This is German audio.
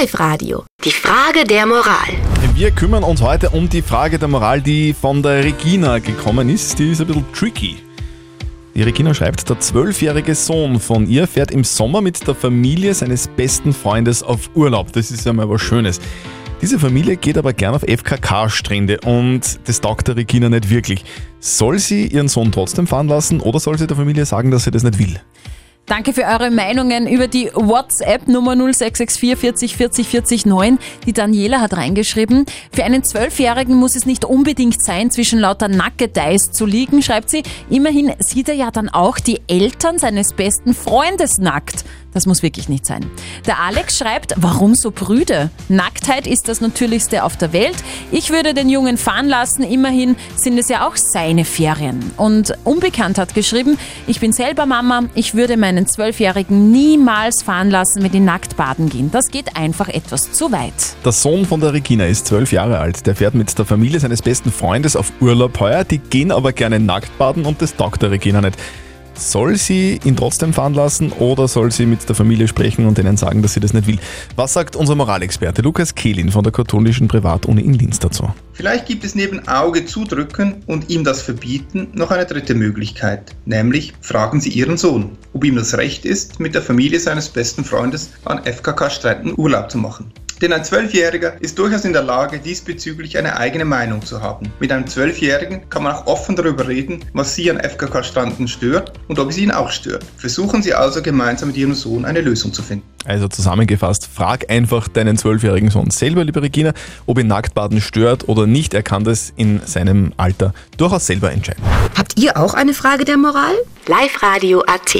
Live Radio. Die Frage der Moral. Wir kümmern uns heute um die Frage der Moral, die von der Regina gekommen ist. Die ist ein bisschen tricky. Die Regina schreibt, der zwölfjährige Sohn von ihr fährt im Sommer mit der Familie seines besten Freundes auf Urlaub. Das ist ja mal was Schönes. Diese Familie geht aber gern auf FKK-Strände und das taugt der Regina nicht wirklich. Soll sie ihren Sohn trotzdem fahren lassen oder soll sie der Familie sagen, dass sie das nicht will? Danke für eure Meinungen über die WhatsApp-Nummer 0664 40 40 40 9. Die Daniela hat reingeschrieben, für einen Zwölfjährigen muss es nicht unbedingt sein, zwischen lauter Nackedeis zu liegen, schreibt sie. Immerhin sieht er ja dann auch die Eltern seines besten Freundes nackt. Das muss wirklich nicht sein. Der Alex schreibt, warum so prüde? Nacktheit ist das Natürlichste auf der Welt. Ich würde den Jungen fahren lassen, immerhin sind es ja auch seine Ferien. Und Unbekannt hat geschrieben, ich bin selber Mama, ich würde meinen Zwölfjährigen niemals fahren lassen, wenn die nackt baden gehen. Das geht einfach etwas zu weit. Der Sohn von der Regina ist zwölf Jahre alt. Der fährt mit der Familie seines besten Freundes auf Urlaub heuer. Die gehen aber gerne nackt baden und das taugt der Regina nicht. Soll sie ihn trotzdem fahren lassen oder soll sie mit der Familie sprechen und denen sagen, dass sie das nicht will? Was sagt unser Moralexperte Lukas Kehlin von der katholischen Privatuni in Linz dazu? Vielleicht gibt es neben Auge zudrücken und ihm das verbieten noch eine dritte Möglichkeit, nämlich fragen Sie Ihren Sohn, ob ihm das Recht ist, mit der Familie seines besten Freundes an FKK-Stränden Urlaub zu machen. Denn ein Zwölfjähriger ist durchaus in der Lage, diesbezüglich eine eigene Meinung zu haben. Mit einem Zwölfjährigen kann man auch offen darüber reden, was Sie an FKK-Standen stört und ob es ihn auch stört. Versuchen Sie also gemeinsam mit Ihrem Sohn eine Lösung zu finden. Also zusammengefasst, frag einfach deinen zwölfjährigen Sohn selber, liebe Regina, ob ihn Nacktbaden stört oder nicht. Er kann das in seinem Alter durchaus selber entscheiden. Habt ihr auch eine Frage der Moral? Live Radio AT.